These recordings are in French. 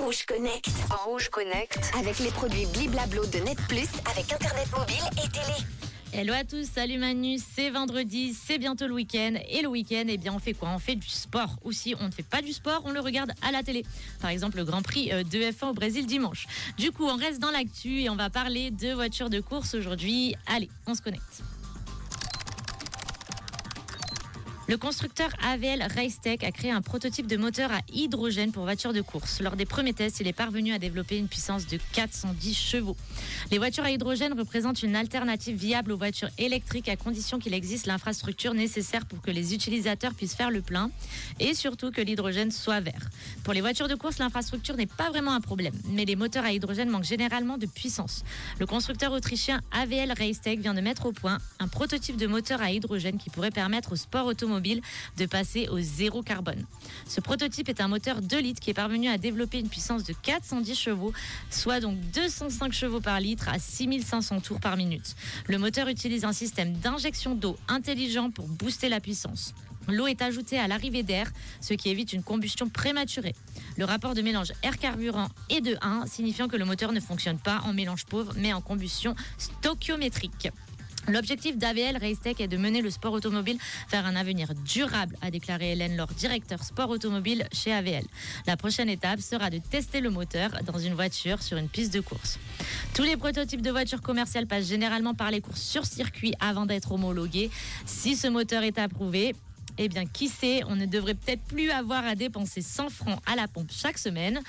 Rouge Connect. En Rouge Connect. Avec les produits Bliblablo de Net Plus avec Internet mobile et télé. Hello à tous, salut Manu, c'est vendredi, c'est bientôt le week-end. Et le week-end, eh bien, on fait quoi? On fait du sport. Ou si on ne fait pas du sport, on le regarde à la télé. Par exemple, le Grand Prix euh, de F1 au Brésil dimanche. Du coup, on reste dans l'actu et on va parler de voitures de course aujourd'hui. Allez, on se connecte. Le constructeur AVL Racetech a créé un prototype de moteur à hydrogène pour voitures de course. Lors des premiers tests, il est parvenu à développer une puissance de 410 chevaux. Les voitures à hydrogène représentent une alternative viable aux voitures électriques à condition qu'il existe l'infrastructure nécessaire pour que les utilisateurs puissent faire le plein et surtout que l'hydrogène soit vert. Pour les voitures de course, l'infrastructure n'est pas vraiment un problème, mais les moteurs à hydrogène manquent généralement de puissance. Le constructeur autrichien AVL Racetech vient de mettre au point un prototype de moteur à hydrogène qui pourrait permettre au sport automobile de passer au zéro carbone. Ce prototype est un moteur 2 litres qui est parvenu à développer une puissance de 410 chevaux, soit donc 205 chevaux par litre à 6500 tours par minute. Le moteur utilise un système d'injection d'eau intelligent pour booster la puissance. L'eau est ajoutée à l'arrivée d'air, ce qui évite une combustion prématurée. Le rapport de mélange air-carburant est de 1, signifiant que le moteur ne fonctionne pas en mélange pauvre, mais en combustion stoichiométrique. L'objectif d'AVL Racetech est de mener le sport automobile vers un avenir durable, a déclaré Hélène Laure, directeur sport automobile chez AVL. La prochaine étape sera de tester le moteur dans une voiture sur une piste de course. Tous les prototypes de voitures commerciales passent généralement par les courses sur circuit avant d'être homologués. Si ce moteur est approuvé, eh bien, qui sait, on ne devrait peut-être plus avoir à dépenser 100 francs à la pompe chaque semaine.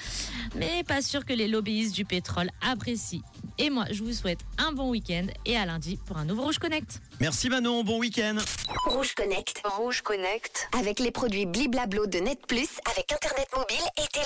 Mais pas sûr que les lobbyistes du pétrole apprécient. Et moi, je vous souhaite un bon week-end et à lundi pour un nouveau Rouge Connect. Merci Manon, bon week-end. Rouge Connect. Rouge Connect. Avec les produits Bliblablo de Net Plus avec Internet mobile et télé.